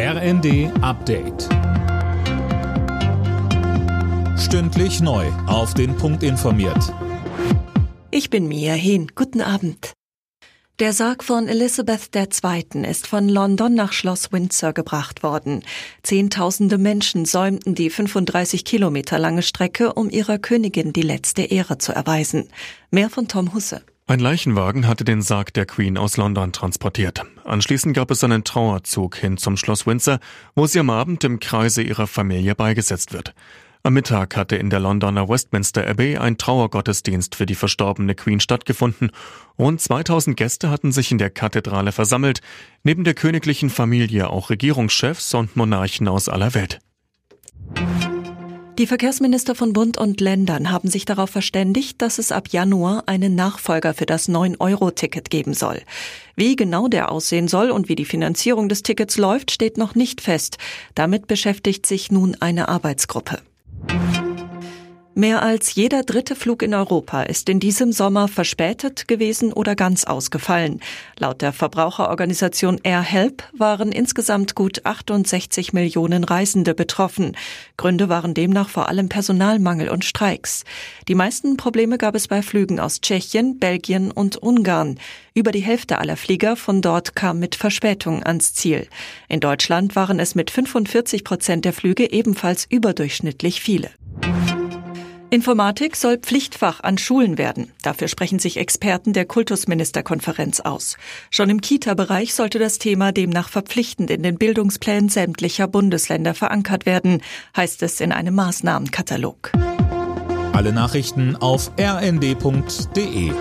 RND Update. Stündlich neu. Auf den Punkt informiert. Ich bin Mia Hehn. Guten Abend. Der Sarg von Elizabeth II. ist von London nach Schloss Windsor gebracht worden. Zehntausende Menschen säumten die 35 Kilometer lange Strecke, um ihrer Königin die letzte Ehre zu erweisen. Mehr von Tom Husse. Ein Leichenwagen hatte den Sarg der Queen aus London transportiert. Anschließend gab es einen Trauerzug hin zum Schloss Windsor, wo sie am Abend im Kreise ihrer Familie beigesetzt wird. Am Mittag hatte in der Londoner Westminster Abbey ein Trauergottesdienst für die verstorbene Queen stattgefunden. Rund 2000 Gäste hatten sich in der Kathedrale versammelt, neben der königlichen Familie auch Regierungschefs und Monarchen aus aller Welt. Die Verkehrsminister von Bund und Ländern haben sich darauf verständigt, dass es ab Januar einen Nachfolger für das 9-Euro-Ticket geben soll. Wie genau der aussehen soll und wie die Finanzierung des Tickets läuft, steht noch nicht fest. Damit beschäftigt sich nun eine Arbeitsgruppe. Mehr als jeder dritte Flug in Europa ist in diesem Sommer verspätet gewesen oder ganz ausgefallen. Laut der Verbraucherorganisation AirHelp waren insgesamt gut 68 Millionen Reisende betroffen. Gründe waren demnach vor allem Personalmangel und Streiks. Die meisten Probleme gab es bei Flügen aus Tschechien, Belgien und Ungarn. Über die Hälfte aller Flieger von dort kam mit Verspätung ans Ziel. In Deutschland waren es mit 45 Prozent der Flüge ebenfalls überdurchschnittlich viele. Informatik soll Pflichtfach an Schulen werden. Dafür sprechen sich Experten der Kultusministerkonferenz aus. Schon im Kita-Bereich sollte das Thema demnach verpflichtend in den Bildungsplänen sämtlicher Bundesländer verankert werden, heißt es in einem Maßnahmenkatalog. Alle Nachrichten auf rnd.de